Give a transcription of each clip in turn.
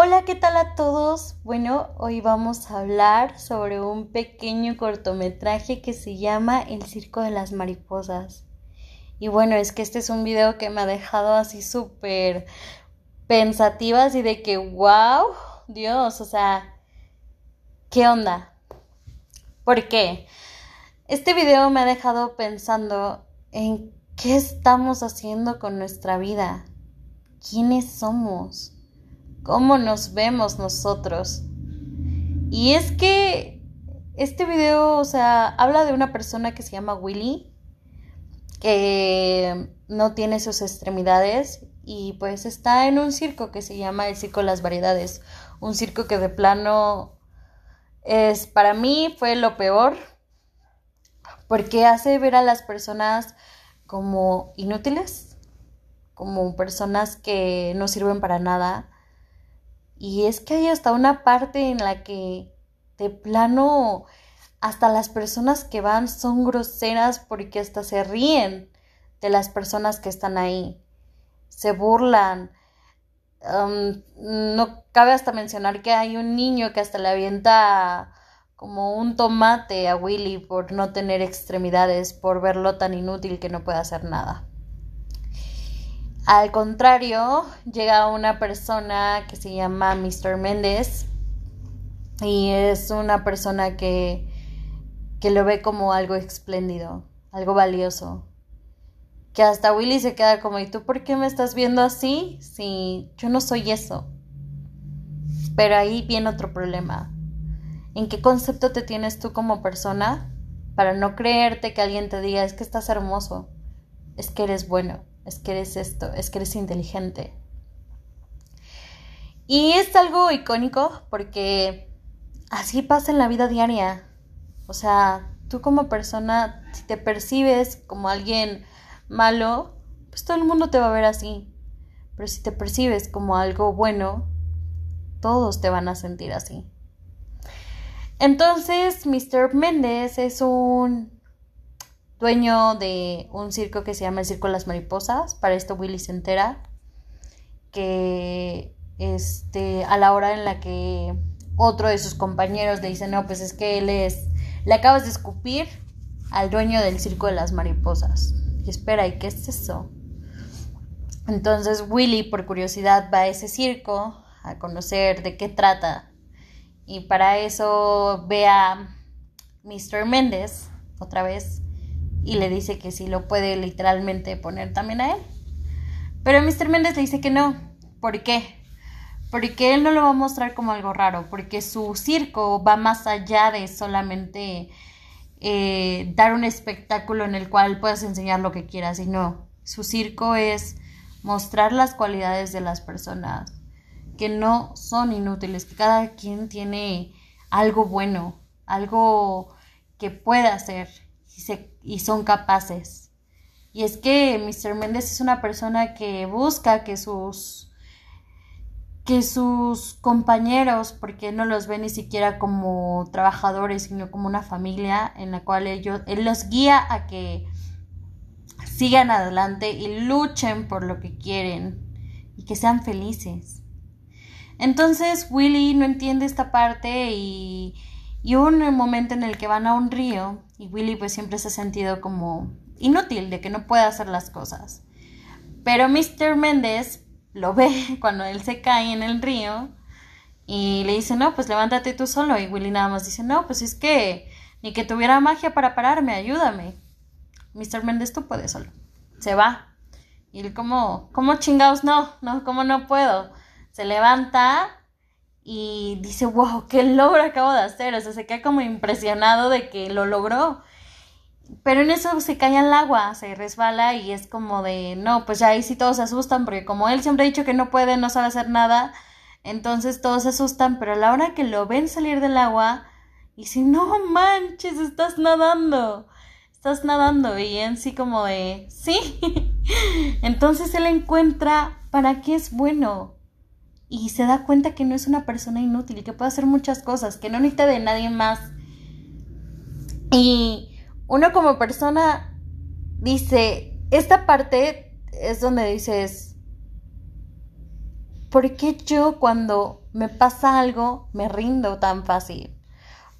Hola, ¿qué tal a todos? Bueno, hoy vamos a hablar sobre un pequeño cortometraje que se llama El Circo de las Mariposas. Y bueno, es que este es un video que me ha dejado así súper pensativa, así de que, wow, Dios, o sea, ¿qué onda? ¿Por qué? Este video me ha dejado pensando en qué estamos haciendo con nuestra vida, quiénes somos, cómo nos vemos nosotros. Y es que este video, o sea, habla de una persona que se llama Willy, que no tiene sus extremidades y pues está en un circo que se llama el Circo de las Variedades, un circo que de plano es para mí fue lo peor porque hace ver a las personas como inútiles, como personas que no sirven para nada. Y es que hay hasta una parte en la que de plano hasta las personas que van son groseras porque hasta se ríen de las personas que están ahí, se burlan. Um, no cabe hasta mencionar que hay un niño que hasta le avienta como un tomate a Willy por no tener extremidades, por verlo tan inútil que no puede hacer nada. Al contrario, llega una persona que se llama Mr. Méndez y es una persona que, que lo ve como algo espléndido, algo valioso. Que hasta Willy se queda como, ¿y tú por qué me estás viendo así? Si yo no soy eso. Pero ahí viene otro problema en qué concepto te tienes tú como persona para no creerte que alguien te diga es que estás hermoso, es que eres bueno, es que eres esto, es que eres inteligente. Y es algo icónico porque así pasa en la vida diaria. O sea, tú como persona, si te percibes como alguien malo, pues todo el mundo te va a ver así. Pero si te percibes como algo bueno, todos te van a sentir así. Entonces, Mr. Méndez es un dueño de un circo que se llama el Circo de las Mariposas. Para esto Willy se entera que este, a la hora en la que otro de sus compañeros le dice, no, pues es que él es, le acabas de escupir al dueño del Circo de las Mariposas. Y espera, ¿y qué es eso? Entonces Willy, por curiosidad, va a ese circo a conocer de qué trata y para eso ve a Mr. Méndez otra vez y le dice que sí lo puede literalmente poner también a él. Pero Mr. Méndez le dice que no. ¿Por qué? Porque él no lo va a mostrar como algo raro, porque su circo va más allá de solamente eh, dar un espectáculo en el cual puedas enseñar lo que quieras, y no, su circo es mostrar las cualidades de las personas, que no son inútiles, que cada quien tiene algo bueno, algo que puede hacer y, son capaces. Y es que Mr. Méndez es una persona que busca que sus que sus compañeros, porque no los ve ni siquiera como trabajadores, sino como una familia en la cual ellos, él los guía a que sigan adelante y luchen por lo que quieren y que sean felices. Entonces Willy no entiende esta parte y, y hubo un momento en el que van a un río y Willy pues siempre se ha sentido como inútil de que no puede hacer las cosas. Pero Mr. Méndez lo ve cuando él se cae en el río y le dice, no, pues levántate tú solo. Y Willy nada más dice, no, pues es que ni que tuviera magia para pararme, ayúdame. Mr. Méndez, tú puedes solo. Se va. Y él como, ¿cómo chingados no? No, ¿cómo no puedo? se levanta y dice, wow, qué logro acabo de hacer. O sea, se queda como impresionado de que lo logró. Pero en eso se cae al agua, se resbala y es como de, no, pues ya ahí sí todos se asustan porque como él siempre ha dicho que no puede, no sabe hacer nada, entonces todos se asustan, pero a la hora que lo ven salir del agua, y si no manches, estás nadando, estás nadando y en sí como de, sí. entonces él encuentra para qué es bueno, y se da cuenta que no es una persona inútil y que puede hacer muchas cosas, que no necesita de nadie más. Y uno como persona dice, esta parte es donde dices, ¿por qué yo cuando me pasa algo, me rindo tan fácil?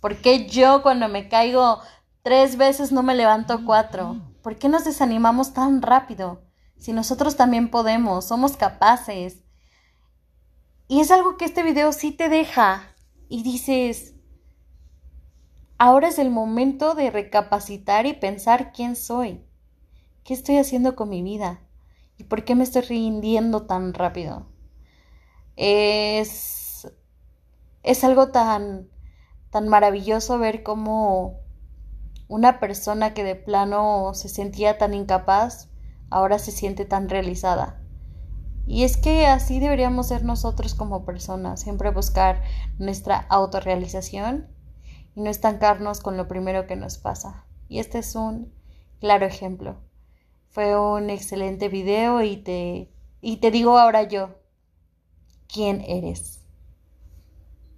¿Por qué yo cuando me caigo tres veces no me levanto cuatro? ¿Por qué nos desanimamos tan rápido? Si nosotros también podemos, somos capaces. Y es algo que este video sí te deja. Y dices, ahora es el momento de recapacitar y pensar quién soy. ¿Qué estoy haciendo con mi vida? ¿Y por qué me estoy rindiendo tan rápido? Es, es algo tan, tan maravilloso ver cómo una persona que de plano se sentía tan incapaz ahora se siente tan realizada. Y es que así deberíamos ser nosotros como personas, siempre buscar nuestra autorrealización y no estancarnos con lo primero que nos pasa. Y este es un claro ejemplo. Fue un excelente video y te, y te digo ahora yo, ¿quién eres?